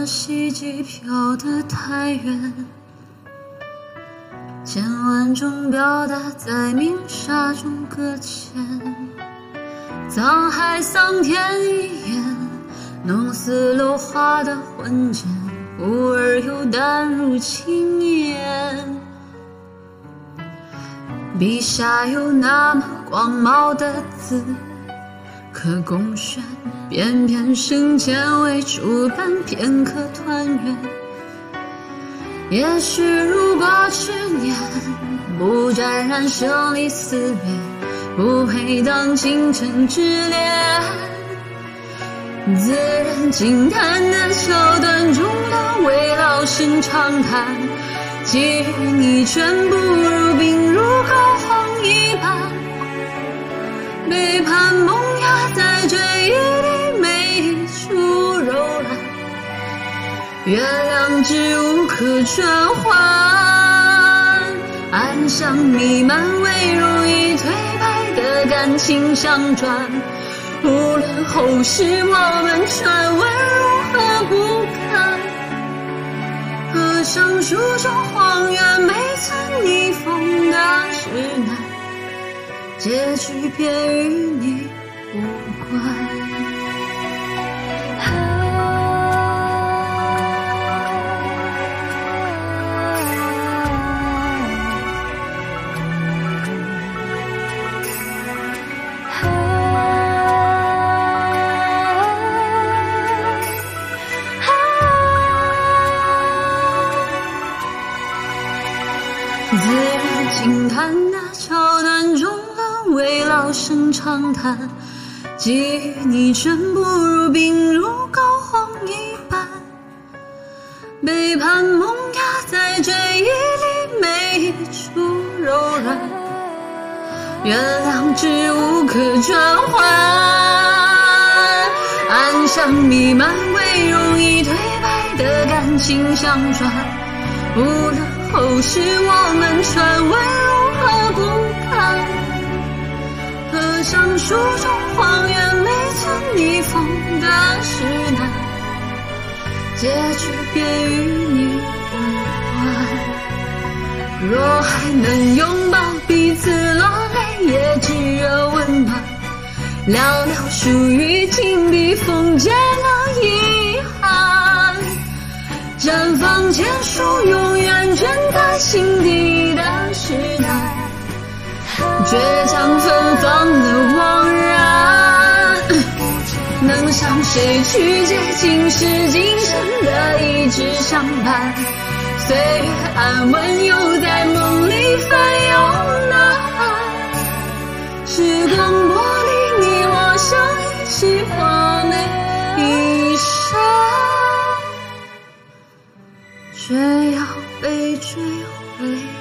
的希冀飘得太远，千万种表达在鸣沙中搁浅。沧海桑田一眼，弄死落花的混剪，忽而又淡入轻烟。笔下有那么广袤的字。可共选，偏偏生前未出版，片刻团圆。也许如果执念不沾染生离死别，不配当倾城之恋。自然惊叹的桥段中的未老生长叹，给予你全不如冰如膏肓一原谅只无可转换。暗香弥漫，未容易颓败的感情相转。无论后世我们传闻如何不堪，合上书中荒原没曾逆风的指南，结局便与你。无关。自然惊叹那桥段中的未老生长叹。给予你真不如冰如膏肓一般，背叛萌芽在追忆里每一处柔软，原谅只无可转换，暗香弥漫为容易颓败的感情相转，无论后世我们传闻如何不堪。合上书中荒原没曾逆风的指南，结局便与你无关。若还能拥抱彼此落泪，也只有温暖。寥寥数语，紧笔封缄了遗憾。绽放结束，永心底的是难。倔强芬芳的枉然，能向谁去借今世今生的一直相伴？岁月安稳，又在梦里翻涌呐喊。时光剥离，你我相依，起画眉一生，却要被追回。